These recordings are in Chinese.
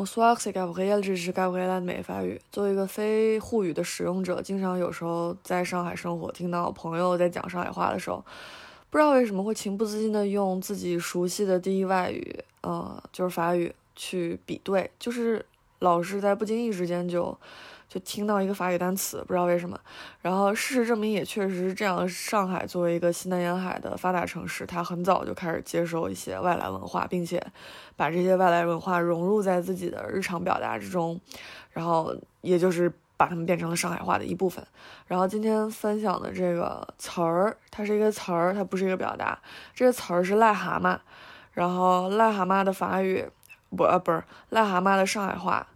我说话是该不会也只是该不会来美法语。作为一个非沪语的使用者，经常有时候在上海生活，听到朋友在讲上海话的时候，不知道为什么会情不自禁的用自己熟悉的第一外语，呃，就是法语去比对，就是老是在不经意之间就。就听到一个法语单词，不知道为什么。然后事实证明也确实是这样。上海作为一个西南沿海的发达城市，它很早就开始接受一些外来文化，并且把这些外来文化融入在自己的日常表达之中，然后也就是把它们变成了上海话的一部分。然后今天分享的这个词儿，它是一个词儿，它不是一个表达。这个词儿是癞蛤蟆，然后癞蛤蟆的法语不呃不是癞蛤蟆的上海话。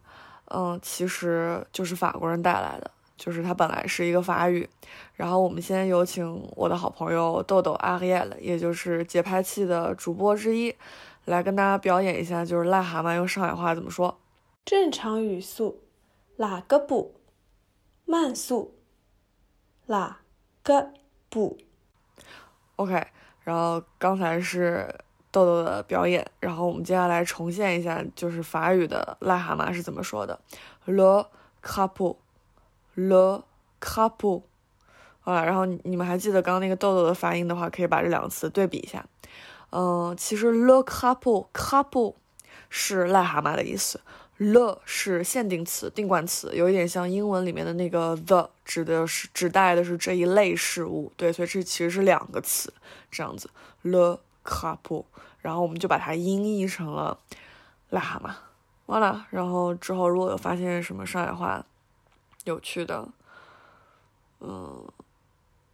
嗯，其实就是法国人带来的，就是它本来是一个法语。然后我们先有请我的好朋友豆豆阿黑了，也就是节拍器的主播之一，来跟大家表演一下，就是癞蛤蟆用上海话怎么说。正常语速，哪个不？慢速，哪个不？OK，然后刚才是。豆豆的表演，然后我们接下来重现一下，就是法语的癞蛤蟆是怎么说的，le crapaud，le crapaud，啊，然后你们还记得刚刚那个豆豆的发音的话，可以把这两个词对比一下。嗯，其实 le crapaud，crapaud 是癞蛤蟆的意思，le 是限定词、定冠词，有一点像英文里面的那个 the，指的是指代的是这一类事物。对，所以这其实是两个词，这样子，le。卡布然后我们就把它音译成了癞蛤蟆，完了。然后之后如果有发现什么上海话有趣的，嗯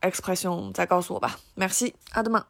，expression 再告诉我吧。Merci，阿德玛。